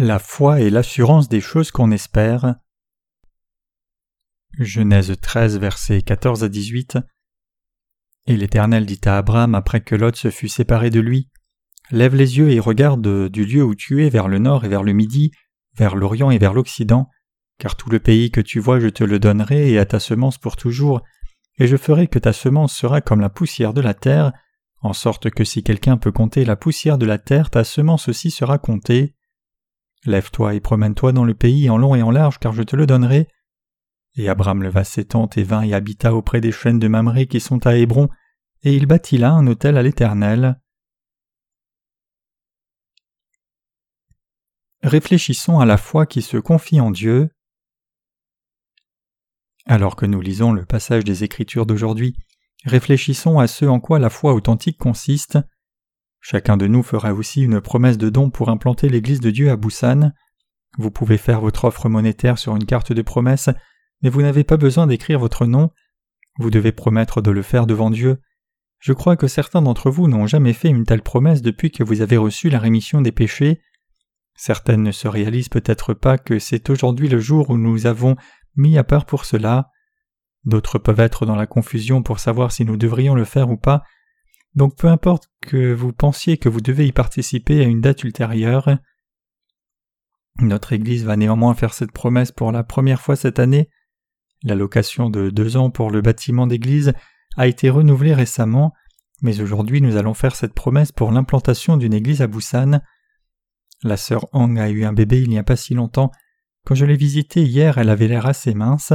La foi est l'assurance des choses qu'on espère. Genèse 13, versets 14 à 18. Et l'Éternel dit à Abraham après que Lot se fut séparé de lui Lève les yeux et regarde du lieu où tu es vers le nord et vers le midi, vers l'Orient et vers l'Occident, car tout le pays que tu vois je te le donnerai et à ta semence pour toujours, et je ferai que ta semence sera comme la poussière de la terre, en sorte que si quelqu'un peut compter la poussière de la terre, ta semence aussi sera comptée. Lève-toi et promène-toi dans le pays en long et en large, car je te le donnerai. Et Abraham leva ses tentes et vint et habita auprès des chaînes de Mamré qui sont à Hébron, et il bâtit là un autel à l'Éternel. Réfléchissons à la foi qui se confie en Dieu. Alors que nous lisons le passage des Écritures d'aujourd'hui, réfléchissons à ce en quoi la foi authentique consiste. Chacun de nous fera aussi une promesse de don pour implanter l'Église de Dieu à Busan. Vous pouvez faire votre offre monétaire sur une carte de promesse, mais vous n'avez pas besoin d'écrire votre nom. Vous devez promettre de le faire devant Dieu. Je crois que certains d'entre vous n'ont jamais fait une telle promesse depuis que vous avez reçu la rémission des péchés. Certaines ne se réalisent peut-être pas que c'est aujourd'hui le jour où nous avons mis à part pour cela. D'autres peuvent être dans la confusion pour savoir si nous devrions le faire ou pas, donc peu importe que vous pensiez que vous devez y participer à une date ultérieure. Notre Église va néanmoins faire cette promesse pour la première fois cette année. L'allocation de deux ans pour le bâtiment d'église a été renouvelée récemment, mais aujourd'hui nous allons faire cette promesse pour l'implantation d'une église à Busan. La sœur Hong a eu un bébé il n'y a pas si longtemps. Quand je l'ai visitée hier, elle avait l'air assez mince.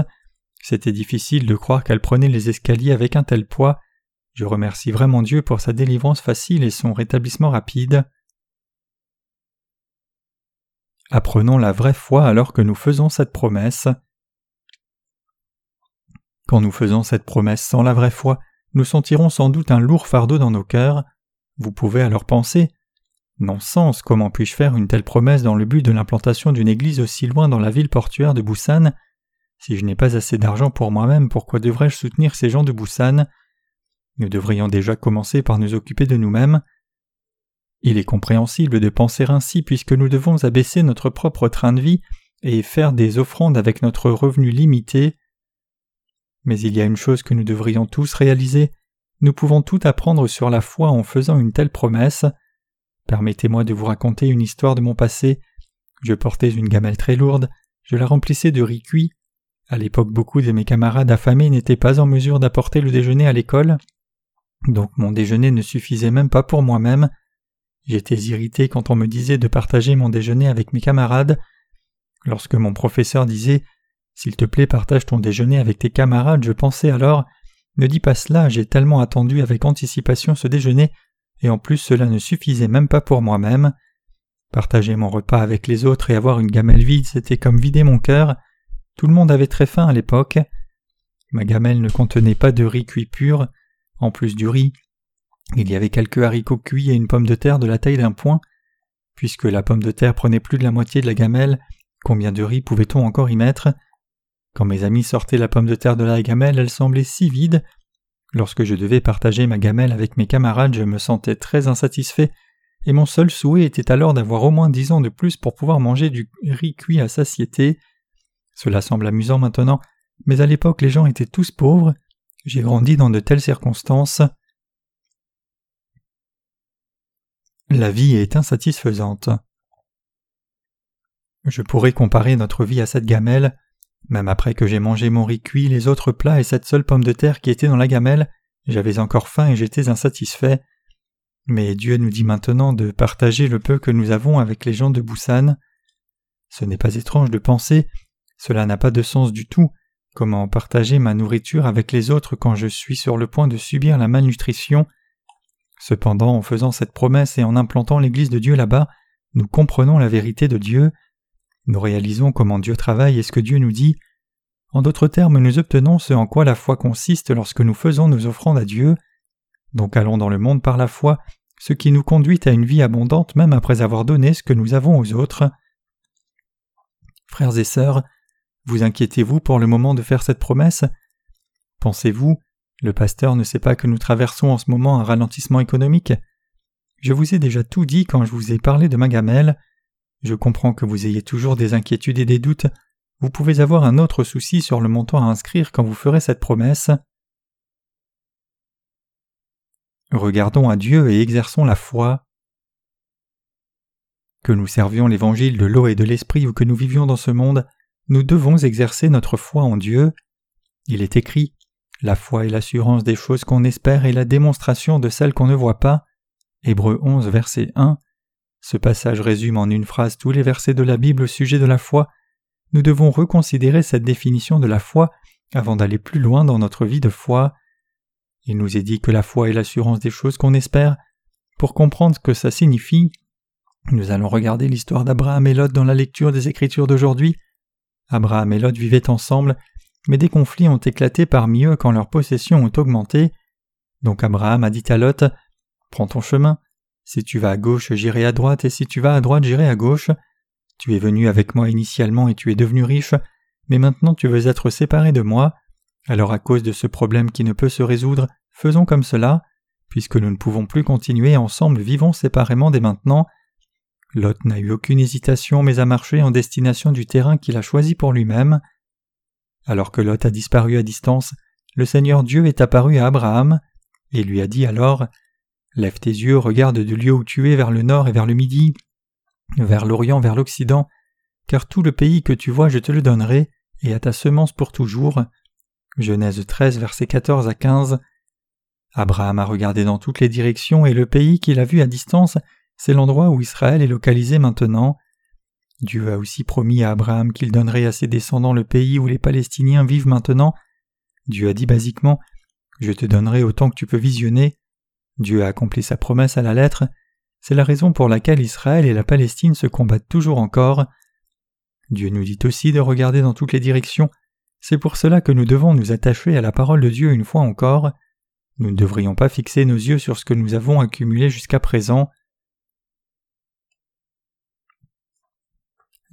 C'était difficile de croire qu'elle prenait les escaliers avec un tel poids. Je remercie vraiment Dieu pour sa délivrance facile et son rétablissement rapide. Apprenons la vraie foi alors que nous faisons cette promesse. Quand nous faisons cette promesse sans la vraie foi, nous sentirons sans doute un lourd fardeau dans nos cœurs. Vous pouvez alors penser Non-sens, comment puis-je faire une telle promesse dans le but de l'implantation d'une église aussi loin dans la ville portuaire de Busan? Si je n'ai pas assez d'argent pour moi-même, pourquoi devrais-je soutenir ces gens de Busan? Nous devrions déjà commencer par nous occuper de nous-mêmes. Il est compréhensible de penser ainsi puisque nous devons abaisser notre propre train de vie et faire des offrandes avec notre revenu limité. Mais il y a une chose que nous devrions tous réaliser, nous pouvons tout apprendre sur la foi en faisant une telle promesse. Permettez-moi de vous raconter une histoire de mon passé. Je portais une gamelle très lourde, je la remplissais de riz cuit. À l'époque, beaucoup de mes camarades affamés n'étaient pas en mesure d'apporter le déjeuner à l'école, donc mon déjeuner ne suffisait même pas pour moi-même. J'étais irrité quand on me disait de partager mon déjeuner avec mes camarades. Lorsque mon professeur disait s'il te plaît, partage ton déjeuner avec tes camarades. Je pensais alors Ne dis pas cela, j'ai tellement attendu avec anticipation ce déjeuner, et en plus cela ne suffisait même pas pour moi-même. Partager mon repas avec les autres et avoir une gamelle vide, c'était comme vider mon cœur. Tout le monde avait très faim à l'époque. Ma gamelle ne contenait pas de riz cuit pur. En plus du riz, il y avait quelques haricots cuits et une pomme de terre de la taille d'un poing. Puisque la pomme de terre prenait plus de la moitié de la gamelle, combien de riz pouvait-on encore y mettre? Quand mes amis sortaient la pomme de terre de la gamelle, elle semblait si vide. Lorsque je devais partager ma gamelle avec mes camarades, je me sentais très insatisfait, et mon seul souhait était alors d'avoir au moins dix ans de plus pour pouvoir manger du riz cuit à satiété. Cela semble amusant maintenant, mais à l'époque les gens étaient tous pauvres. J'ai grandi dans de telles circonstances. La vie est insatisfaisante. Je pourrais comparer notre vie à cette gamelle. Même après que j'ai mangé mon riz cuit, les autres plats et cette seule pomme de terre qui était dans la gamelle, j'avais encore faim et j'étais insatisfait. Mais Dieu nous dit maintenant de partager le peu que nous avons avec les gens de Busan. Ce n'est pas étrange de penser, cela n'a pas de sens du tout, comment partager ma nourriture avec les autres quand je suis sur le point de subir la malnutrition? Cependant, en faisant cette promesse et en implantant l'Église de Dieu là-bas, nous comprenons la vérité de Dieu, nous réalisons comment Dieu travaille et ce que Dieu nous dit. En d'autres termes, nous obtenons ce en quoi la foi consiste lorsque nous faisons nos offrandes à Dieu. Donc allons dans le monde par la foi, ce qui nous conduit à une vie abondante même après avoir donné ce que nous avons aux autres. Frères et sœurs, vous inquiétez-vous pour le moment de faire cette promesse? Pensez-vous, le pasteur ne sait pas que nous traversons en ce moment un ralentissement économique? Je vous ai déjà tout dit quand je vous ai parlé de ma gamelle. Je comprends que vous ayez toujours des inquiétudes et des doutes. Vous pouvez avoir un autre souci sur le montant à inscrire quand vous ferez cette promesse. Regardons à Dieu et exerçons la foi. Que nous servions l'évangile de l'eau et de l'esprit ou que nous vivions dans ce monde, nous devons exercer notre foi en Dieu. Il est écrit La foi est l'assurance des choses qu'on espère et la démonstration de celles qu'on ne voit pas. Hébreu 11, verset 1. Ce passage résume en une phrase tous les versets de la Bible au sujet de la foi. Nous devons reconsidérer cette définition de la foi avant d'aller plus loin dans notre vie de foi. Il nous est dit que la foi est l'assurance des choses qu'on espère. Pour comprendre ce que ça signifie, nous allons regarder l'histoire d'Abraham et Lot dans la lecture des Écritures d'aujourd'hui. Abraham et Lot vivaient ensemble, mais des conflits ont éclaté parmi eux quand leurs possessions ont augmenté. Donc Abraham a dit à Lot Prends ton chemin. Si tu vas à gauche, j'irai à droite, et si tu vas à droite, j'irai à gauche. Tu es venu avec moi initialement et tu es devenu riche, mais maintenant tu veux être séparé de moi. Alors à cause de ce problème qui ne peut se résoudre, faisons comme cela, puisque nous ne pouvons plus continuer ensemble, vivons séparément dès maintenant. Lot n'a eu aucune hésitation mais a marché en destination du terrain qu'il a choisi pour lui-même. Alors que Lot a disparu à distance, le Seigneur Dieu est apparu à Abraham et lui a dit alors Lève tes yeux, regarde du lieu où tu es vers le nord et vers le midi, vers l'orient, vers l'occident, car tout le pays que tu vois je te le donnerai, et à ta semence pour toujours. Genèse 13, versets 14 à 15. Abraham a regardé dans toutes les directions et le pays qu'il a vu à distance, c'est l'endroit où Israël est localisé maintenant. Dieu a aussi promis à Abraham qu'il donnerait à ses descendants le pays où les Palestiniens vivent maintenant. Dieu a dit basiquement Je te donnerai autant que tu peux visionner. Dieu a accompli sa promesse à la lettre. C'est la raison pour laquelle Israël et la Palestine se combattent toujours encore. Dieu nous dit aussi de regarder dans toutes les directions. C'est pour cela que nous devons nous attacher à la parole de Dieu une fois encore. Nous ne devrions pas fixer nos yeux sur ce que nous avons accumulé jusqu'à présent.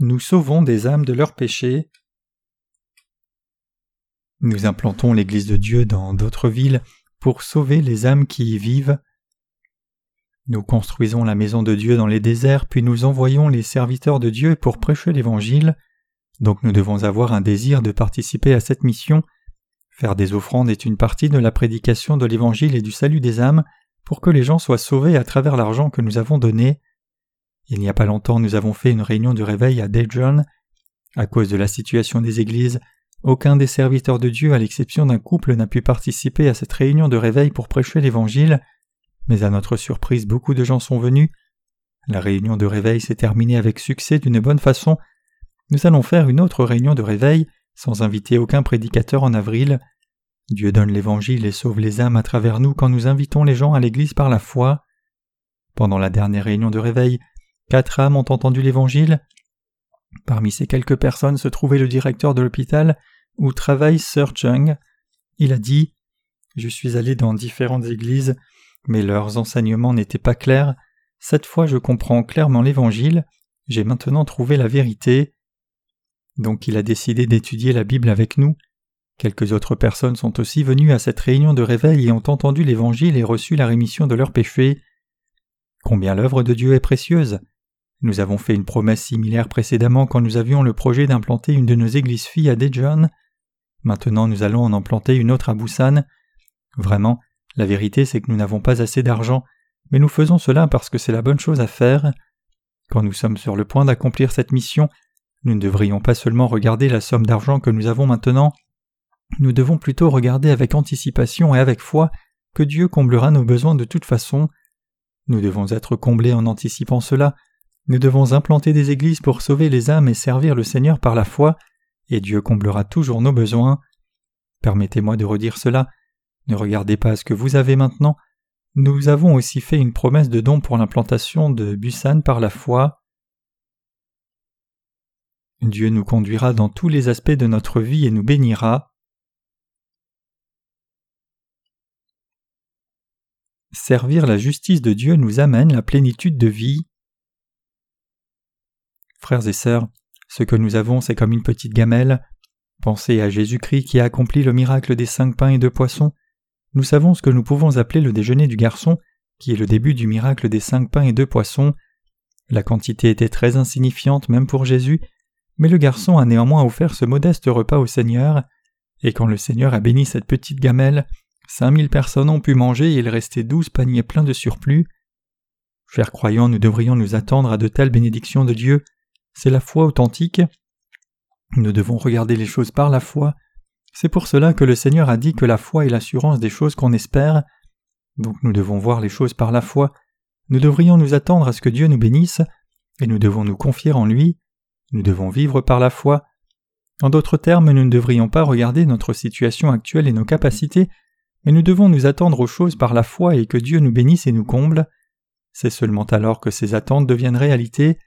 Nous sauvons des âmes de leurs péchés. Nous implantons l'Église de Dieu dans d'autres villes pour sauver les âmes qui y vivent. Nous construisons la maison de Dieu dans les déserts, puis nous envoyons les serviteurs de Dieu pour prêcher l'Évangile. Donc nous devons avoir un désir de participer à cette mission. Faire des offrandes est une partie de la prédication de l'Évangile et du salut des âmes pour que les gens soient sauvés à travers l'argent que nous avons donné. Il n'y a pas longtemps nous avons fait une réunion de réveil à Daejeon. À cause de la situation des églises, aucun des serviteurs de Dieu, à l'exception d'un couple, n'a pu participer à cette réunion de réveil pour prêcher l'Évangile, mais à notre surprise beaucoup de gens sont venus. La réunion de réveil s'est terminée avec succès d'une bonne façon. Nous allons faire une autre réunion de réveil, sans inviter aucun prédicateur en avril. Dieu donne l'Évangile et sauve les âmes à travers nous quand nous invitons les gens à l'Église par la foi. Pendant la dernière réunion de réveil, quatre âmes ont entendu l'Évangile, Parmi ces quelques personnes se trouvait le directeur de l'hôpital où travaille Sir Chung. Il a dit Je suis allé dans différentes églises, mais leurs enseignements n'étaient pas clairs. Cette fois je comprends clairement l'Évangile. J'ai maintenant trouvé la vérité. Donc il a décidé d'étudier la Bible avec nous. Quelques autres personnes sont aussi venues à cette réunion de réveil et ont entendu l'Évangile et reçu la rémission de leurs péchés. Combien l'œuvre de Dieu est précieuse. Nous avons fait une promesse similaire précédemment quand nous avions le projet d'implanter une de nos églises filles à Daejeon. Maintenant nous allons en implanter une autre à Busan. Vraiment, la vérité c'est que nous n'avons pas assez d'argent, mais nous faisons cela parce que c'est la bonne chose à faire. Quand nous sommes sur le point d'accomplir cette mission, nous ne devrions pas seulement regarder la somme d'argent que nous avons maintenant, nous devons plutôt regarder avec anticipation et avec foi que Dieu comblera nos besoins de toute façon. Nous devons être comblés en anticipant cela, nous devons implanter des églises pour sauver les âmes et servir le Seigneur par la foi, et Dieu comblera toujours nos besoins. Permettez-moi de redire cela. Ne regardez pas ce que vous avez maintenant. Nous avons aussi fait une promesse de don pour l'implantation de Busan par la foi. Dieu nous conduira dans tous les aspects de notre vie et nous bénira. Servir la justice de Dieu nous amène la plénitude de vie. Frères et sœurs, ce que nous avons, c'est comme une petite gamelle. Pensez à Jésus-Christ qui a accompli le miracle des cinq pains et deux poissons. Nous savons ce que nous pouvons appeler le déjeuner du garçon, qui est le début du miracle des cinq pains et deux poissons. La quantité était très insignifiante même pour Jésus, mais le garçon a néanmoins offert ce modeste repas au Seigneur, et quand le Seigneur a béni cette petite gamelle, cinq mille personnes ont pu manger et il restait douze paniers pleins de surplus. Chers croyants, nous devrions nous attendre à de telles bénédictions de Dieu. C'est la foi authentique. Nous devons regarder les choses par la foi. C'est pour cela que le Seigneur a dit que la foi est l'assurance des choses qu'on espère. Donc nous devons voir les choses par la foi. Nous devrions nous attendre à ce que Dieu nous bénisse, et nous devons nous confier en lui. Nous devons vivre par la foi. En d'autres termes, nous ne devrions pas regarder notre situation actuelle et nos capacités, mais nous devons nous attendre aux choses par la foi et que Dieu nous bénisse et nous comble. C'est seulement alors que ces attentes deviennent réalité.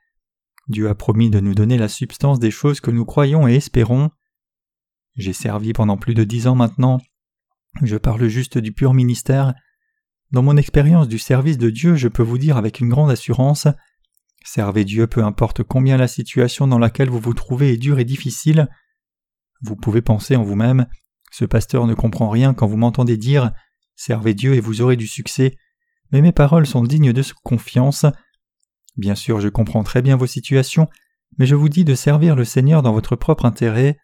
Dieu a promis de nous donner la substance des choses que nous croyons et espérons. J'ai servi pendant plus de dix ans maintenant. Je parle juste du pur ministère. Dans mon expérience du service de Dieu, je peux vous dire avec une grande assurance Servez Dieu peu importe combien la situation dans laquelle vous vous trouvez est dure et difficile. Vous pouvez penser en vous-même Ce pasteur ne comprend rien quand vous m'entendez dire Servez Dieu et vous aurez du succès. Mais mes paroles sont dignes de confiance. Bien sûr, je comprends très bien vos situations, mais je vous dis de servir le Seigneur dans votre propre intérêt.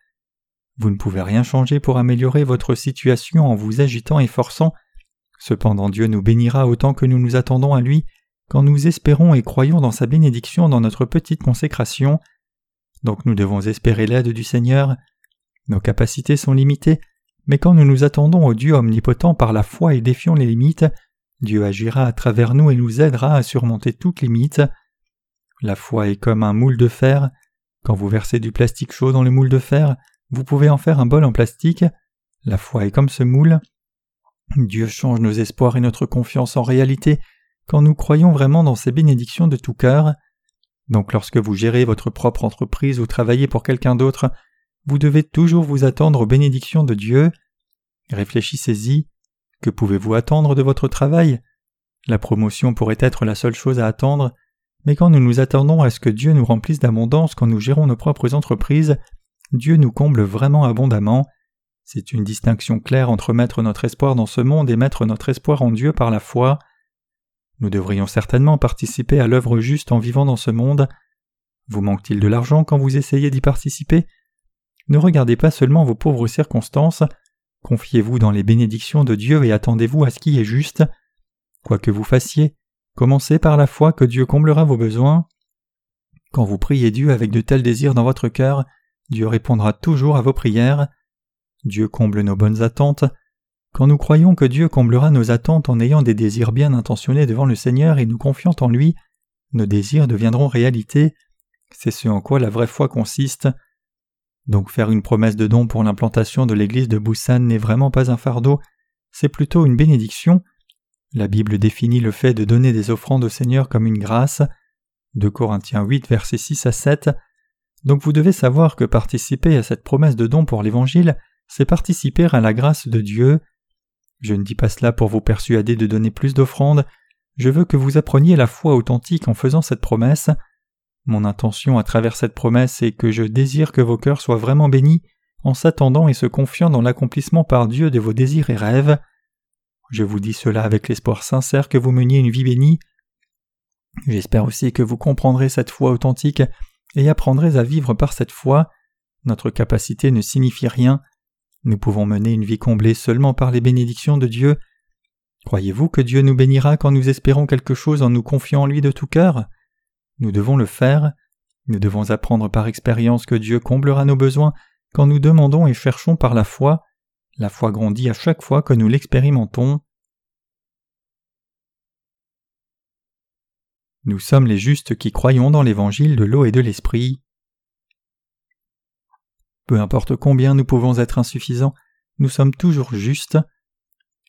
Vous ne pouvez rien changer pour améliorer votre situation en vous agitant et forçant. Cependant Dieu nous bénira autant que nous nous attendons à lui quand nous espérons et croyons dans sa bénédiction dans notre petite consécration. Donc nous devons espérer l'aide du Seigneur. Nos capacités sont limitées, mais quand nous nous attendons au Dieu omnipotent par la foi et défions les limites, Dieu agira à travers nous et nous aidera à surmonter toute limite. La foi est comme un moule de fer. Quand vous versez du plastique chaud dans le moule de fer, vous pouvez en faire un bol en plastique. La foi est comme ce moule. Dieu change nos espoirs et notre confiance en réalité quand nous croyons vraiment dans ces bénédictions de tout cœur. Donc lorsque vous gérez votre propre entreprise ou travaillez pour quelqu'un d'autre, vous devez toujours vous attendre aux bénédictions de Dieu. Réfléchissez-y. Que pouvez-vous attendre de votre travail? La promotion pourrait être la seule chose à attendre, mais quand nous nous attendons à ce que Dieu nous remplisse d'abondance quand nous gérons nos propres entreprises, Dieu nous comble vraiment abondamment. C'est une distinction claire entre mettre notre espoir dans ce monde et mettre notre espoir en Dieu par la foi. Nous devrions certainement participer à l'œuvre juste en vivant dans ce monde. Vous manque-t-il de l'argent quand vous essayez d'y participer? Ne regardez pas seulement vos pauvres circonstances, confiez-vous dans les bénédictions de Dieu et attendez-vous à ce qui est juste. Quoi que vous fassiez, commencez par la foi que Dieu comblera vos besoins. Quand vous priez Dieu avec de tels désirs dans votre cœur, Dieu répondra toujours à vos prières. Dieu comble nos bonnes attentes, quand nous croyons que Dieu comblera nos attentes en ayant des désirs bien intentionnés devant le Seigneur et nous confiant en lui, nos désirs deviendront réalité. C'est ce en quoi la vraie foi consiste. Donc faire une promesse de don pour l'implantation de l'église de Busan n'est vraiment pas un fardeau, c'est plutôt une bénédiction. La Bible définit le fait de donner des offrandes au Seigneur comme une grâce. De Corinthiens 8, versets 6 à 7. Donc vous devez savoir que participer à cette promesse de don pour l'Évangile, c'est participer à la grâce de Dieu. Je ne dis pas cela pour vous persuader de donner plus d'offrandes, je veux que vous appreniez la foi authentique en faisant cette promesse. Mon intention à travers cette promesse est que je désire que vos cœurs soient vraiment bénis en s'attendant et se confiant dans l'accomplissement par Dieu de vos désirs et rêves. Je vous dis cela avec l'espoir sincère que vous meniez une vie bénie. J'espère aussi que vous comprendrez cette foi authentique et apprendrez à vivre par cette foi. Notre capacité ne signifie rien, nous pouvons mener une vie comblée seulement par les bénédictions de Dieu. Croyez-vous que Dieu nous bénira quand nous espérons quelque chose en nous confiant en lui de tout cœur? Nous devons le faire. Nous devons apprendre par expérience que Dieu comblera nos besoins quand nous demandons et cherchons par la foi. La foi grandit à chaque fois que nous l'expérimentons. Nous sommes les justes qui croyons dans l'évangile de l'eau et de l'esprit. Peu importe combien nous pouvons être insuffisants, nous sommes toujours justes.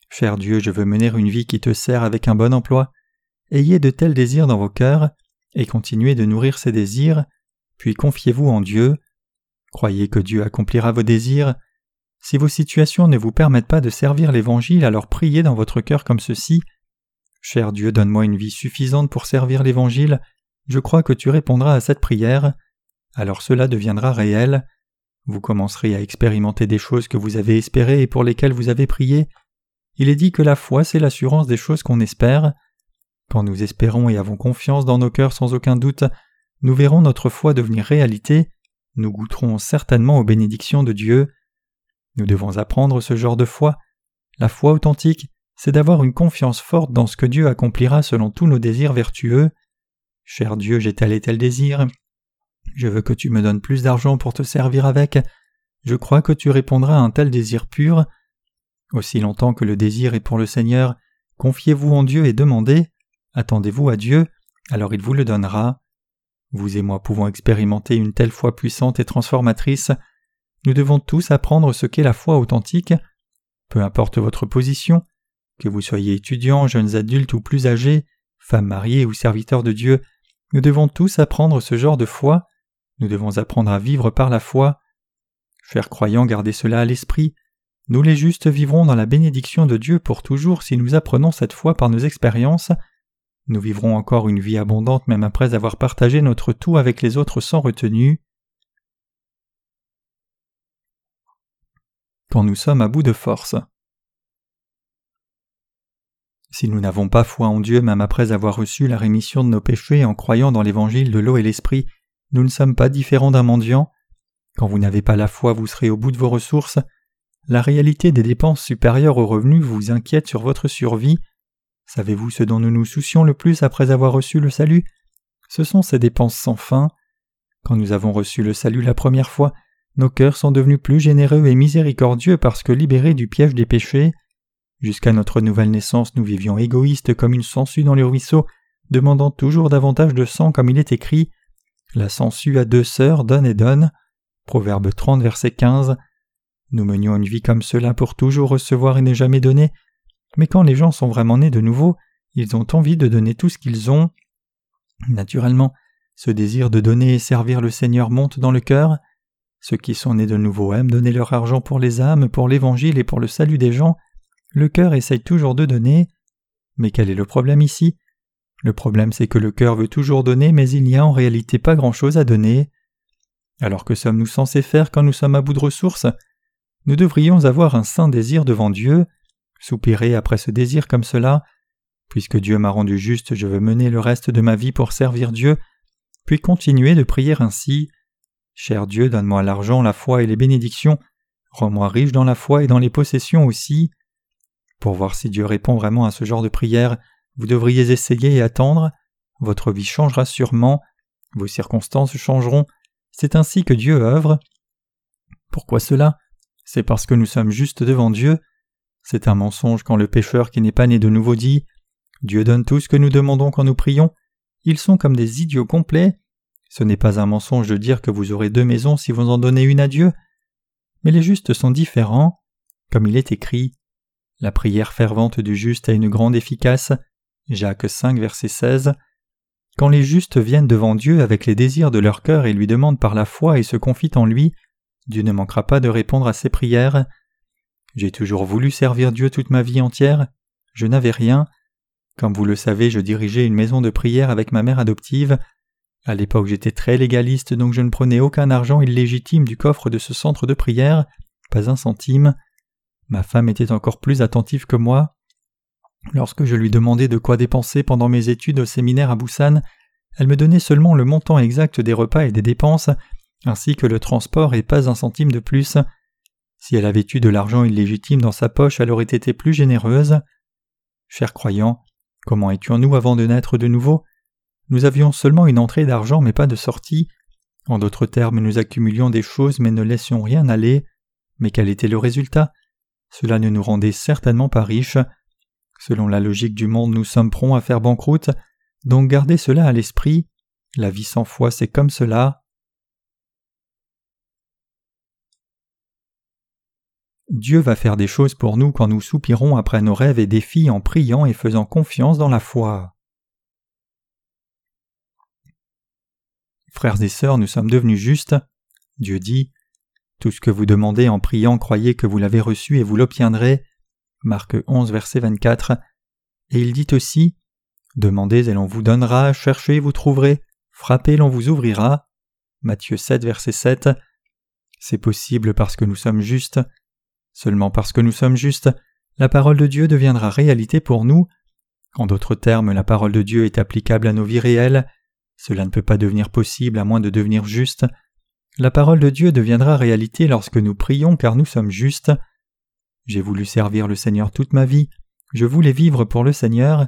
Cher Dieu, je veux mener une vie qui te sert avec un bon emploi. Ayez de tels désirs dans vos cœurs, et continuez de nourrir ces désirs, puis confiez-vous en Dieu. Croyez que Dieu accomplira vos désirs. Si vos situations ne vous permettent pas de servir l'Évangile, alors priez dans votre cœur comme ceci. Cher Dieu, donne-moi une vie suffisante pour servir l'Évangile. Je crois que tu répondras à cette prière. Alors cela deviendra réel. Vous commencerez à expérimenter des choses que vous avez espérées et pour lesquelles vous avez prié. Il est dit que la foi, c'est l'assurance des choses qu'on espère. Quand nous espérons et avons confiance dans nos cœurs sans aucun doute, nous verrons notre foi devenir réalité, nous goûterons certainement aux bénédictions de Dieu. Nous devons apprendre ce genre de foi. La foi authentique, c'est d'avoir une confiance forte dans ce que Dieu accomplira selon tous nos désirs vertueux. Cher Dieu, j'ai tel et tel désir. Je veux que tu me donnes plus d'argent pour te servir avec. Je crois que tu répondras à un tel désir pur. Aussi longtemps que le désir est pour le Seigneur, confiez-vous en Dieu et demandez. Attendez-vous à Dieu, alors il vous le donnera. Vous et moi pouvons expérimenter une telle foi puissante et transformatrice. Nous devons tous apprendre ce qu'est la foi authentique. Peu importe votre position, que vous soyez étudiants, jeunes adultes ou plus âgés, femmes mariées ou serviteurs de Dieu, nous devons tous apprendre ce genre de foi. Nous devons apprendre à vivre par la foi. Chers croyants, gardez cela à l'esprit. Nous les justes vivrons dans la bénédiction de Dieu pour toujours si nous apprenons cette foi par nos expériences. Nous vivrons encore une vie abondante même après avoir partagé notre tout avec les autres sans retenue. Quand nous sommes à bout de force. Si nous n'avons pas foi en Dieu même après avoir reçu la rémission de nos péchés en croyant dans l'évangile de l'eau et l'esprit, nous ne sommes pas différents d'un mendiant. Quand vous n'avez pas la foi, vous serez au bout de vos ressources. La réalité des dépenses supérieures aux revenus vous inquiète sur votre survie. Savez-vous ce dont nous nous soucions le plus après avoir reçu le salut? Ce sont ces dépenses sans fin. Quand nous avons reçu le salut la première fois, nos cœurs sont devenus plus généreux et miséricordieux parce que libérés du piège des péchés. Jusqu'à notre nouvelle naissance, nous vivions égoïstes comme une sangsue dans les ruisseaux, demandant toujours davantage de sang comme il est écrit. La sangsue à deux sœurs donne et donne. Proverbe 30, verset 15. Nous menions une vie comme cela pour toujours recevoir et ne jamais donner, mais quand les gens sont vraiment nés de nouveau, ils ont envie de donner tout ce qu'ils ont. Naturellement, ce désir de donner et servir le Seigneur monte dans le cœur. Ceux qui sont nés de nouveau aiment donner leur argent pour les âmes, pour l'Évangile et pour le salut des gens. Le cœur essaye toujours de donner. Mais quel est le problème ici? Le problème c'est que le cœur veut toujours donner, mais il n'y a en réalité pas grand-chose à donner. Alors que sommes-nous censés faire quand nous sommes à bout de ressources? Nous devrions avoir un saint désir devant Dieu, soupirer après ce désir comme cela. Puisque Dieu m'a rendu juste, je veux mener le reste de ma vie pour servir Dieu, puis continuer de prier ainsi. Cher Dieu, donne-moi l'argent, la foi et les bénédictions, rends-moi riche dans la foi et dans les possessions aussi. Pour voir si Dieu répond vraiment à ce genre de prière, vous devriez essayer et attendre. Votre vie changera sûrement, vos circonstances changeront. C'est ainsi que Dieu œuvre. Pourquoi cela? C'est parce que nous sommes justes devant Dieu. C'est un mensonge quand le pécheur qui n'est pas né de nouveau dit Dieu donne tout ce que nous demandons quand nous prions. Ils sont comme des idiots complets. Ce n'est pas un mensonge de dire que vous aurez deux maisons si vous en donnez une à Dieu. Mais les justes sont différents. Comme il est écrit La prière fervente du juste a une grande efficace. Jacques 5, verset 16. Quand les justes viennent devant Dieu avec les désirs de leur cœur et lui demandent par la foi et se confient en lui, Dieu ne manquera pas de répondre à ces prières. J'ai toujours voulu servir Dieu toute ma vie entière. Je n'avais rien. Comme vous le savez, je dirigeais une maison de prière avec ma mère adoptive. À l'époque, j'étais très légaliste, donc je ne prenais aucun argent illégitime du coffre de ce centre de prière, pas un centime. Ma femme était encore plus attentive que moi. Lorsque je lui demandais de quoi dépenser pendant mes études au séminaire à Busan, elle me donnait seulement le montant exact des repas et des dépenses, ainsi que le transport et pas un centime de plus. Si elle avait eu de l'argent illégitime dans sa poche, elle aurait été plus généreuse. Chers croyants, comment étions-nous avant de naître de nouveau? Nous avions seulement une entrée d'argent mais pas de sortie. En d'autres termes, nous accumulions des choses mais ne laissions rien aller. Mais quel était le résultat? Cela ne nous rendait certainement pas riches. Selon la logique du monde, nous sommes prompts à faire banqueroute, donc gardez cela à l'esprit. La vie sans foi, c'est comme cela. Dieu va faire des choses pour nous quand nous soupirons après nos rêves et défis en priant et faisant confiance dans la foi. Frères et sœurs, nous sommes devenus justes. Dieu dit Tout ce que vous demandez en priant, croyez que vous l'avez reçu et vous l'obtiendrez. Marc 11, verset 24. Et il dit aussi Demandez et l'on vous donnera, cherchez et vous trouverez, frappez l'on vous ouvrira. Matthieu 7, verset 7. C'est possible parce que nous sommes justes. Seulement parce que nous sommes justes, la parole de Dieu deviendra réalité pour nous. En d'autres termes, la parole de Dieu est applicable à nos vies réelles. Cela ne peut pas devenir possible à moins de devenir juste. La parole de Dieu deviendra réalité lorsque nous prions car nous sommes justes. J'ai voulu servir le Seigneur toute ma vie, je voulais vivre pour le Seigneur,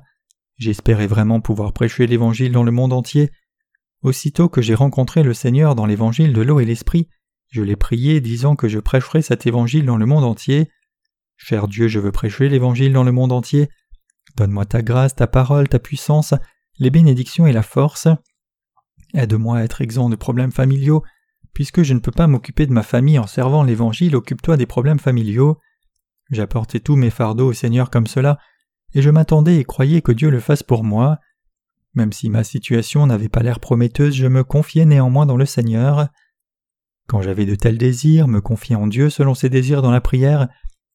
j'espérais vraiment pouvoir prêcher l'Évangile dans le monde entier. Aussitôt que j'ai rencontré le Seigneur dans l'Évangile de l'eau et l'Esprit, je l'ai prié disant que je prêcherai cet Évangile dans le monde entier. Cher Dieu, je veux prêcher l'Évangile dans le monde entier. Donne-moi ta grâce, ta parole, ta puissance, les bénédictions et la force. Aide-moi à être exempt de problèmes familiaux. Puisque je ne peux pas m'occuper de ma famille en servant l'Évangile, occupe-toi des problèmes familiaux. J'apportais tous mes fardeaux au Seigneur comme cela, et je m'attendais et croyais que Dieu le fasse pour moi. Même si ma situation n'avait pas l'air prometteuse, je me confiais néanmoins dans le Seigneur. Quand j'avais de tels désirs, me confier en Dieu selon ses désirs dans la prière,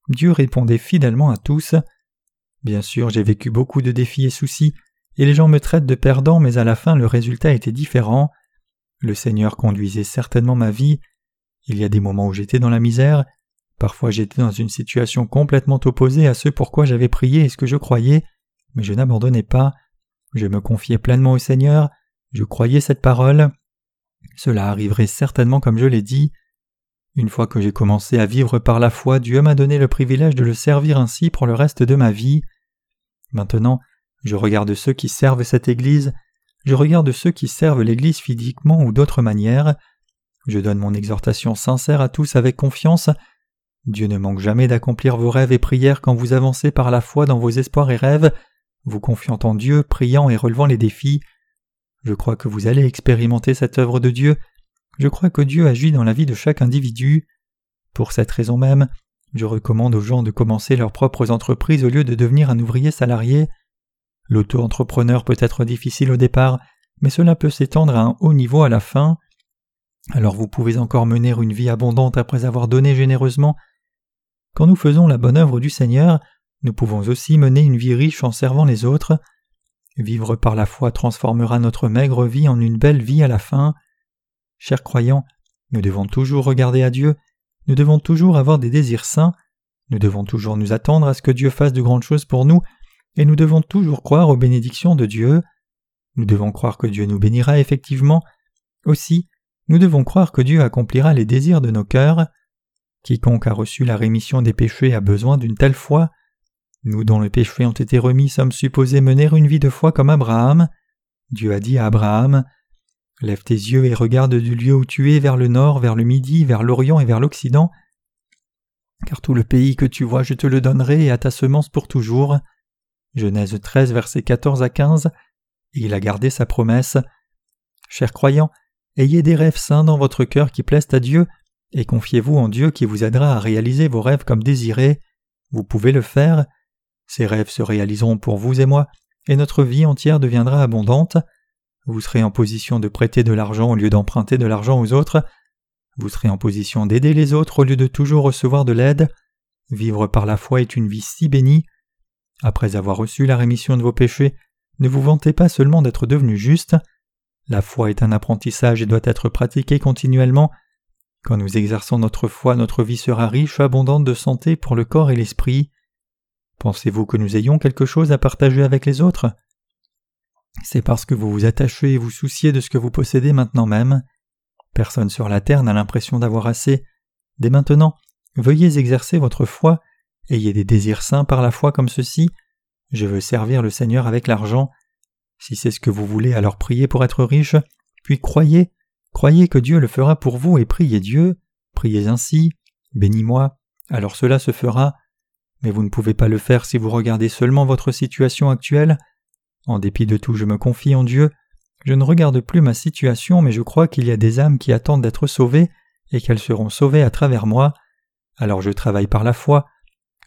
Dieu répondait fidèlement à tous. Bien sûr, j'ai vécu beaucoup de défis et soucis, et les gens me traitent de perdant, mais à la fin le résultat était différent. Le Seigneur conduisait certainement ma vie. Il y a des moments où j'étais dans la misère, parfois j'étais dans une situation complètement opposée à ce pourquoi j'avais prié et ce que je croyais, mais je n'abandonnais pas. Je me confiais pleinement au Seigneur, je croyais cette parole. Cela arriverait certainement comme je l'ai dit. Une fois que j'ai commencé à vivre par la foi, Dieu m'a donné le privilège de le servir ainsi pour le reste de ma vie. Maintenant, je regarde ceux qui servent cette Église, je regarde ceux qui servent l'Église physiquement ou d'autres manières, je donne mon exhortation sincère à tous avec confiance. Dieu ne manque jamais d'accomplir vos rêves et prières quand vous avancez par la foi dans vos espoirs et rêves, vous confiant en Dieu, priant et relevant les défis. Je crois que vous allez expérimenter cette œuvre de Dieu je crois que Dieu agit dans la vie de chaque individu. Pour cette raison même, je recommande aux gens de commencer leurs propres entreprises au lieu de devenir un ouvrier salarié. L'auto-entrepreneur peut être difficile au départ, mais cela peut s'étendre à un haut niveau à la fin. Alors vous pouvez encore mener une vie abondante après avoir donné généreusement. Quand nous faisons la bonne œuvre du Seigneur, nous pouvons aussi mener une vie riche en servant les autres. Vivre par la foi transformera notre maigre vie en une belle vie à la fin. Chers croyants, nous devons toujours regarder à Dieu, nous devons toujours avoir des désirs saints, nous devons toujours nous attendre à ce que Dieu fasse de grandes choses pour nous, et nous devons toujours croire aux bénédictions de Dieu. Nous devons croire que Dieu nous bénira effectivement. Aussi, nous devons croire que Dieu accomplira les désirs de nos cœurs. Quiconque a reçu la rémission des péchés a besoin d'une telle foi. Nous dont les péchés ont été remis sommes supposés mener une vie de foi comme Abraham. Dieu a dit à Abraham Lève tes yeux et regarde du lieu où tu es vers le nord, vers le midi, vers l'orient et vers l'occident. Car tout le pays que tu vois, je te le donnerai et à ta semence pour toujours. Genèse 13, versets 14 à 15. Et il a gardé sa promesse. Chers croyants, ayez des rêves saints dans votre cœur qui plaisent à Dieu, et confiez-vous en Dieu qui vous aidera à réaliser vos rêves comme désirés. Vous pouvez le faire. Ces rêves se réaliseront pour vous et moi, et notre vie entière deviendra abondante. Vous serez en position de prêter de l'argent au lieu d'emprunter de l'argent aux autres. Vous serez en position d'aider les autres au lieu de toujours recevoir de l'aide. Vivre par la foi est une vie si bénie. Après avoir reçu la rémission de vos péchés, ne vous vantez pas seulement d'être devenu juste. La foi est un apprentissage et doit être pratiqué continuellement. Quand nous exerçons notre foi, notre vie sera riche, abondante de santé pour le corps et l'esprit. Pensez-vous que nous ayons quelque chose à partager avec les autres? C'est parce que vous vous attachez et vous souciez de ce que vous possédez maintenant même. Personne sur la terre n'a l'impression d'avoir assez. Dès maintenant, veuillez exercer votre foi, ayez des désirs saints par la foi comme ceci. Je veux servir le Seigneur avec l'argent. Si c'est ce que vous voulez, alors priez pour être riche, puis croyez, croyez que Dieu le fera pour vous et priez Dieu, priez ainsi, bénis-moi, alors cela se fera. Mais vous ne pouvez pas le faire si vous regardez seulement votre situation actuelle, en dépit de tout, je me confie en Dieu. Je ne regarde plus ma situation, mais je crois qu'il y a des âmes qui attendent d'être sauvées et qu'elles seront sauvées à travers moi. Alors je travaille par la foi.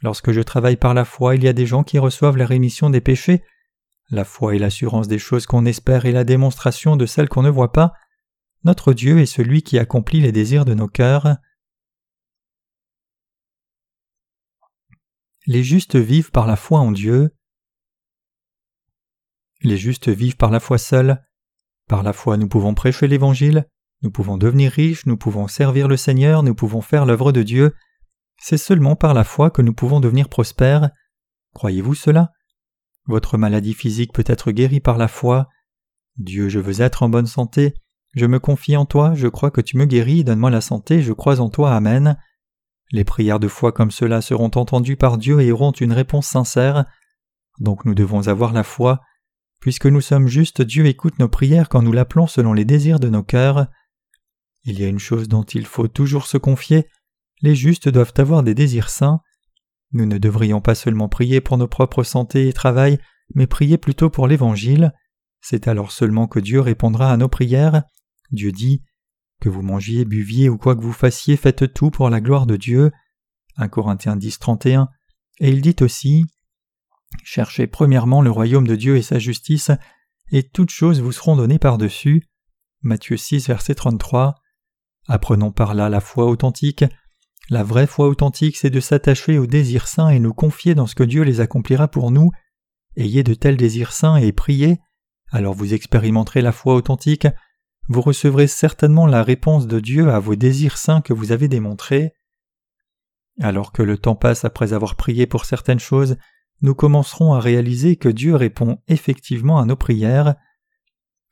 Lorsque je travaille par la foi, il y a des gens qui reçoivent la rémission des péchés. La foi est l'assurance des choses qu'on espère et la démonstration de celles qu'on ne voit pas. Notre Dieu est celui qui accomplit les désirs de nos cœurs. Les justes vivent par la foi en Dieu. Les justes vivent par la foi seule. Par la foi nous pouvons prêcher l'Évangile, nous pouvons devenir riches, nous pouvons servir le Seigneur, nous pouvons faire l'œuvre de Dieu. C'est seulement par la foi que nous pouvons devenir prospères. Croyez-vous cela? Votre maladie physique peut être guérie par la foi. Dieu, je veux être en bonne santé. Je me confie en toi, je crois que tu me guéris, donne-moi la santé, je crois en toi, Amen. Les prières de foi comme cela seront entendues par Dieu et auront une réponse sincère. Donc nous devons avoir la foi. Puisque nous sommes justes, Dieu écoute nos prières quand nous l'appelons selon les désirs de nos cœurs. Il y a une chose dont il faut toujours se confier, les justes doivent avoir des désirs saints. Nous ne devrions pas seulement prier pour nos propres santé et travail, mais prier plutôt pour l'Évangile. C'est alors seulement que Dieu répondra à nos prières. Dieu dit Que vous mangiez, buviez ou quoi que vous fassiez, faites tout pour la gloire de Dieu. 1 Corinthiens 10, 31. Et il dit aussi Cherchez premièrement le royaume de Dieu et sa justice, et toutes choses vous seront données par-dessus. Matthieu 6, verset 33. Apprenons par là la foi authentique. La vraie foi authentique, c'est de s'attacher aux désirs saints et nous confier dans ce que Dieu les accomplira pour nous. Ayez de tels désirs saints et priez, alors vous expérimenterez la foi authentique, vous recevrez certainement la réponse de Dieu à vos désirs saints que vous avez démontrés. Alors que le temps passe après avoir prié pour certaines choses, nous commencerons à réaliser que Dieu répond effectivement à nos prières.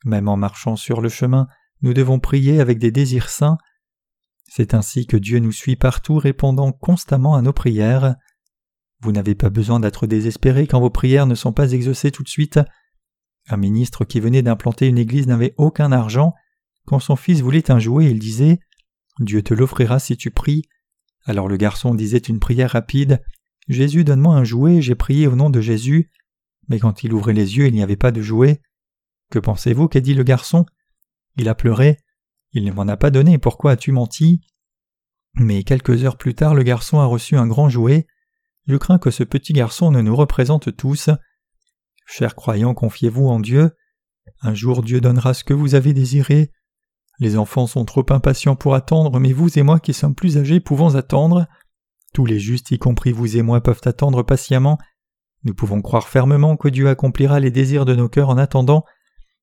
Même en marchant sur le chemin, nous devons prier avec des désirs saints. C'est ainsi que Dieu nous suit partout répondant constamment à nos prières. Vous n'avez pas besoin d'être désespéré quand vos prières ne sont pas exaucées tout de suite. Un ministre qui venait d'implanter une église n'avait aucun argent. Quand son fils voulait un jouet, il disait Dieu te l'offrira si tu pries. Alors le garçon disait une prière rapide Jésus, donne-moi un jouet, j'ai prié au nom de Jésus. Mais quand il ouvrait les yeux, il n'y avait pas de jouet. Que pensez-vous qu'a dit le garçon? Il a pleuré. Il ne m'en a pas donné, pourquoi as-tu menti? Mais quelques heures plus tard, le garçon a reçu un grand jouet. Je crains que ce petit garçon ne nous représente tous. Chers croyants, confiez-vous en Dieu. Un jour Dieu donnera ce que vous avez désiré. Les enfants sont trop impatients pour attendre, mais vous et moi qui sommes plus âgés pouvons attendre. Tous les justes, y compris vous et moi, peuvent attendre patiemment. Nous pouvons croire fermement que Dieu accomplira les désirs de nos cœurs en attendant.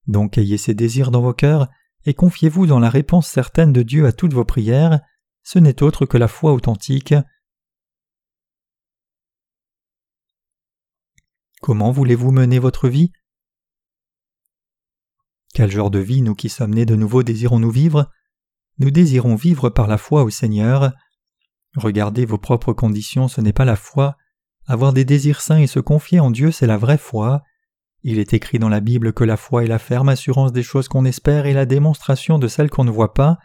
Donc ayez ces désirs dans vos cœurs et confiez-vous dans la réponse certaine de Dieu à toutes vos prières. Ce n'est autre que la foi authentique. Comment voulez-vous mener votre vie? Quel genre de vie nous qui sommes nés de nouveau désirons-nous vivre? Nous désirons vivre par la foi au Seigneur. Regardez vos propres conditions, ce n'est pas la foi. Avoir des désirs saints et se confier en Dieu, c'est la vraie foi. Il est écrit dans la Bible que la foi est la ferme assurance des choses qu'on espère et la démonstration de celles qu'on ne voit pas.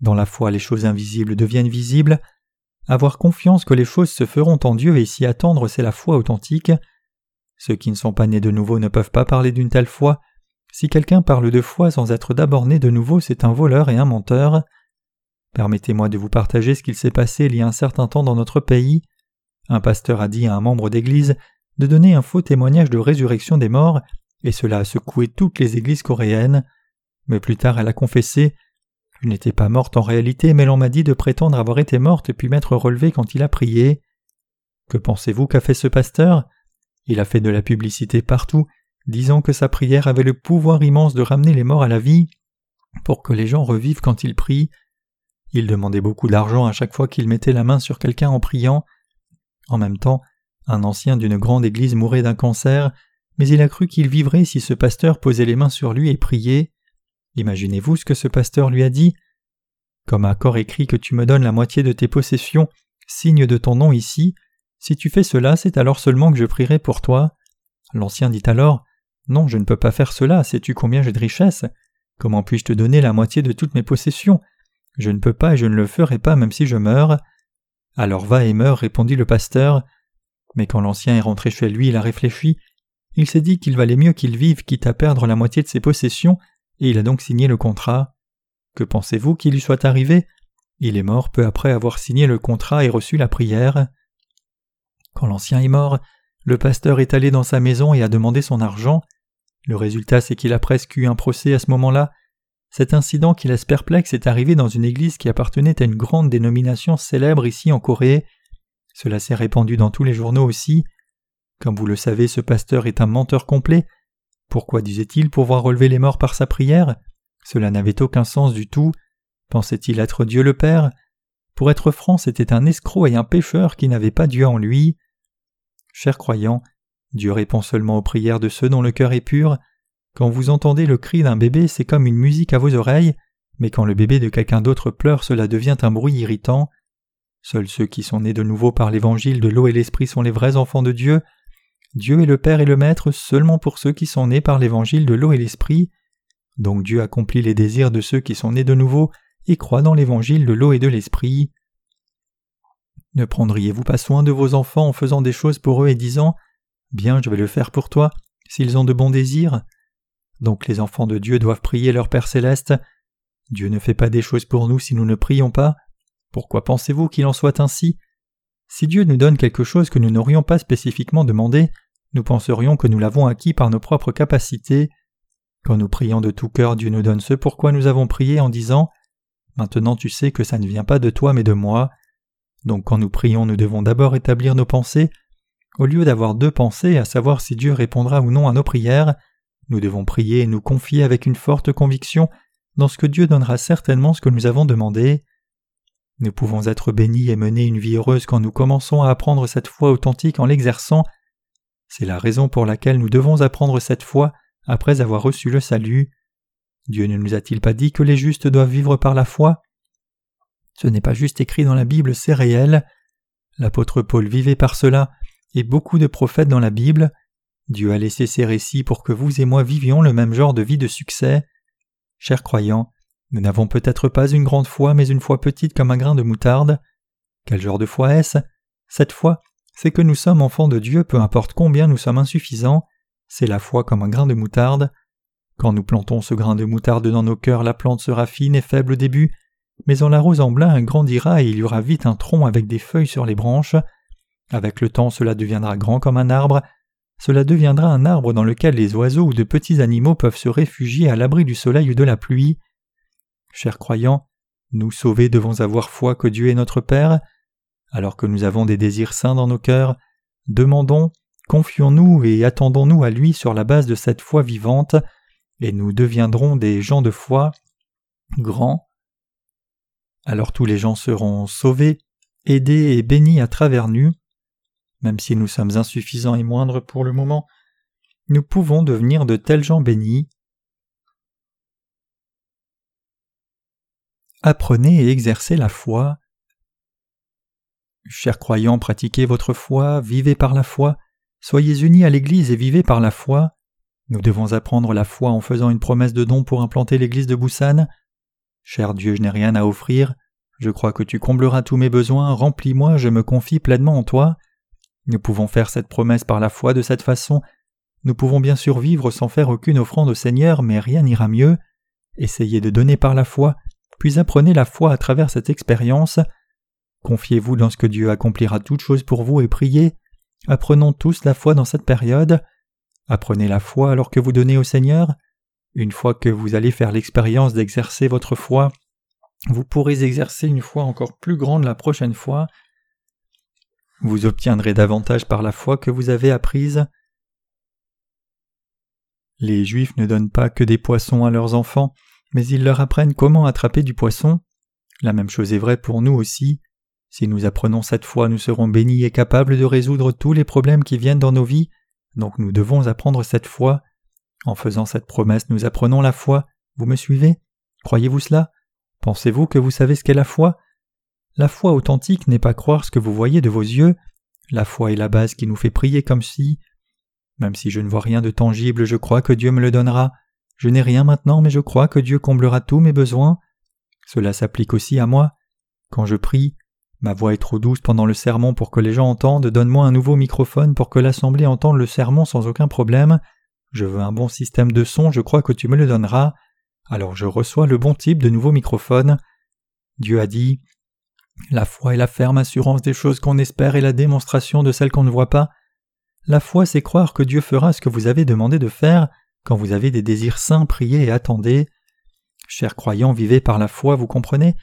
Dans la foi, les choses invisibles deviennent visibles. Avoir confiance que les choses se feront en Dieu et s'y attendre, c'est la foi authentique. Ceux qui ne sont pas nés de nouveau ne peuvent pas parler d'une telle foi. Si quelqu'un parle de foi sans être d'abord né de nouveau, c'est un voleur et un menteur. Permettez-moi de vous partager ce qu'il s'est passé il y a un certain temps dans notre pays. Un pasteur a dit à un membre d'Église de donner un faux témoignage de résurrection des morts, et cela a secoué toutes les églises coréennes. Mais plus tard elle a confessé Je n'étais pas morte en réalité, mais l'on m'a dit de prétendre avoir été morte puis m'être relevée quand il a prié. Que pensez-vous qu'a fait ce pasteur? Il a fait de la publicité partout, disant que sa prière avait le pouvoir immense de ramener les morts à la vie, pour que les gens revivent quand ils prient. Il demandait beaucoup d'argent à chaque fois qu'il mettait la main sur quelqu'un en priant. En même temps, un ancien d'une grande église mourait d'un cancer, mais il a cru qu'il vivrait si ce pasteur posait les mains sur lui et priait. Imaginez-vous ce que ce pasteur lui a dit. Comme corps écrit que tu me donnes la moitié de tes possessions, signe de ton nom ici. Si tu fais cela, c'est alors seulement que je prierai pour toi. L'ancien dit alors Non, je ne peux pas faire cela, sais-tu combien j'ai de richesses? Comment puis-je te donner la moitié de toutes mes possessions? Je ne peux pas et je ne le ferai pas même si je meurs. Alors va et meurs, répondit le pasteur. Mais quand l'ancien est rentré chez lui, il a réfléchi. Il s'est dit qu'il valait mieux qu'il vive quitte à perdre la moitié de ses possessions, et il a donc signé le contrat. Que pensez-vous qu'il lui soit arrivé? Il est mort peu après avoir signé le contrat et reçu la prière. Quand l'ancien est mort, le pasteur est allé dans sa maison et a demandé son argent. Le résultat, c'est qu'il a presque eu un procès à ce moment-là, cet incident qui laisse perplexe est arrivé dans une église qui appartenait à une grande dénomination célèbre ici en Corée. Cela s'est répandu dans tous les journaux aussi. Comme vous le savez, ce pasteur est un menteur complet. Pourquoi disait-il pouvoir relever les morts par sa prière? Cela n'avait aucun sens du tout. Pensait-il être Dieu le Père? Pour être franc, c'était un escroc et un pécheur qui n'avait pas Dieu en lui. Chers croyants, Dieu répond seulement aux prières de ceux dont le cœur est pur. Quand vous entendez le cri d'un bébé, c'est comme une musique à vos oreilles, mais quand le bébé de quelqu'un d'autre pleure, cela devient un bruit irritant. Seuls ceux qui sont nés de nouveau par l'évangile de l'eau et l'esprit sont les vrais enfants de Dieu. Dieu est le Père et le Maître seulement pour ceux qui sont nés par l'évangile de l'eau et l'esprit. Donc Dieu accomplit les désirs de ceux qui sont nés de nouveau et croient dans l'évangile de l'eau et de l'esprit. Ne prendriez-vous pas soin de vos enfants en faisant des choses pour eux et disant Bien, je vais le faire pour toi, s'ils ont de bons désirs Donc les enfants de Dieu doivent prier leur Père céleste. Dieu ne fait pas des choses pour nous si nous ne prions pas. Pourquoi pensez-vous qu'il en soit ainsi? Si Dieu nous donne quelque chose que nous n'aurions pas spécifiquement demandé, nous penserions que nous l'avons acquis par nos propres capacités. Quand nous prions de tout cœur, Dieu nous donne ce pourquoi nous avons prié en disant Maintenant tu sais que ça ne vient pas de toi mais de moi. Donc quand nous prions, nous devons d'abord établir nos pensées. Au lieu d'avoir deux pensées, à savoir si Dieu répondra ou non à nos prières, nous devons prier et nous confier avec une forte conviction dans ce que Dieu donnera certainement ce que nous avons demandé. Nous pouvons être bénis et mener une vie heureuse quand nous commençons à apprendre cette foi authentique en l'exerçant. C'est la raison pour laquelle nous devons apprendre cette foi après avoir reçu le salut. Dieu ne nous a-t-il pas dit que les justes doivent vivre par la foi? Ce n'est pas juste écrit dans la Bible, c'est réel. L'apôtre Paul vivait par cela, et beaucoup de prophètes dans la Bible. Dieu a laissé ces récits pour que vous et moi vivions le même genre de vie de succès. Chers croyants, nous n'avons peut-être pas une grande foi, mais une foi petite comme un grain de moutarde. Quel genre de foi est-ce? Cette foi, c'est que nous sommes enfants de Dieu, peu importe combien nous sommes insuffisants. C'est la foi comme un grain de moutarde. Quand nous plantons ce grain de moutarde dans nos cœurs, la plante sera fine et faible au début, mais en l'arrosant bien, elle grandira et il y aura vite un tronc avec des feuilles sur les branches. Avec le temps, cela deviendra grand comme un arbre. Cela deviendra un arbre dans lequel les oiseaux ou de petits animaux peuvent se réfugier à l'abri du soleil ou de la pluie. Chers croyants, nous sauvés devons avoir foi que Dieu est notre Père. Alors que nous avons des désirs saints dans nos cœurs, demandons, confions-nous et attendons-nous à lui sur la base de cette foi vivante et nous deviendrons des gens de foi grands. Alors tous les gens seront sauvés, aidés et bénis à travers nous. Même si nous sommes insuffisants et moindres pour le moment, nous pouvons devenir de tels gens bénis. Apprenez et exercez la foi. Chers croyants, pratiquez votre foi, vivez par la foi, soyez unis à l'Église et vivez par la foi. Nous devons apprendre la foi en faisant une promesse de don pour implanter l'église de Boussan. Cher Dieu, je n'ai rien à offrir. Je crois que tu combleras tous mes besoins, remplis-moi, je me confie pleinement en toi. Nous pouvons faire cette promesse par la foi de cette façon. Nous pouvons bien sûr vivre sans faire aucune offrande au Seigneur, mais rien n'ira mieux. Essayez de donner par la foi, puis apprenez la foi à travers cette expérience. Confiez-vous dans ce que Dieu accomplira toutes choses pour vous et priez. Apprenons tous la foi dans cette période. Apprenez la foi alors que vous donnez au Seigneur. Une fois que vous allez faire l'expérience d'exercer votre foi, vous pourrez exercer une foi encore plus grande la prochaine fois. Vous obtiendrez davantage par la foi que vous avez apprise. Les Juifs ne donnent pas que des poissons à leurs enfants, mais ils leur apprennent comment attraper du poisson. La même chose est vraie pour nous aussi. Si nous apprenons cette foi, nous serons bénis et capables de résoudre tous les problèmes qui viennent dans nos vies, donc nous devons apprendre cette foi. En faisant cette promesse, nous apprenons la foi. Vous me suivez? Croyez-vous cela? Pensez-vous que vous savez ce qu'est la foi? La foi authentique n'est pas croire ce que vous voyez de vos yeux. La foi est la base qui nous fait prier comme si. Même si je ne vois rien de tangible, je crois que Dieu me le donnera. Je n'ai rien maintenant, mais je crois que Dieu comblera tous mes besoins. Cela s'applique aussi à moi. Quand je prie, Ma voix est trop douce pendant le sermon pour que les gens entendent, donne-moi un nouveau microphone pour que l'assemblée entende le sermon sans aucun problème. Je veux un bon système de son, je crois que tu me le donneras. Alors je reçois le bon type de nouveau microphone. Dieu a dit La foi est la ferme assurance des choses qu'on espère et la démonstration de celles qu'on ne voit pas. La foi, c'est croire que Dieu fera ce que vous avez demandé de faire quand vous avez des désirs saints, priez et attendez. Chers croyants, vivez par la foi, vous comprenez?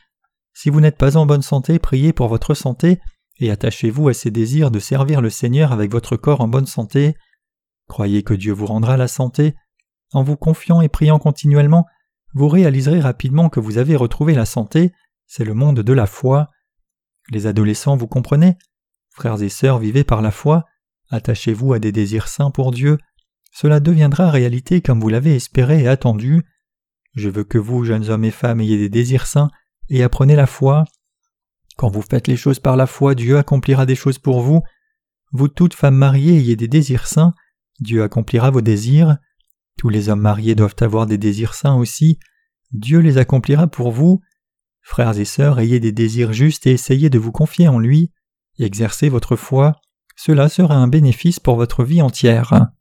Si vous n'êtes pas en bonne santé, priez pour votre santé et attachez-vous à ces désirs de servir le Seigneur avec votre corps en bonne santé. Croyez que Dieu vous rendra la santé. En vous confiant et priant continuellement, vous réaliserez rapidement que vous avez retrouvé la santé, c'est le monde de la foi. Les adolescents, vous comprenez? Frères et sœurs, vivez par la foi. Attachez-vous à des désirs saints pour Dieu, cela deviendra réalité comme vous l'avez espéré et attendu. Je veux que vous, jeunes hommes et femmes, ayez des désirs saints et apprenez la foi. Quand vous faites les choses par la foi, Dieu accomplira des choses pour vous. Vous toutes femmes mariées ayez des désirs saints, Dieu accomplira vos désirs. Tous les hommes mariés doivent avoir des désirs saints aussi, Dieu les accomplira pour vous. Frères et sœurs, ayez des désirs justes et essayez de vous confier en lui. Exercez votre foi, cela sera un bénéfice pour votre vie entière.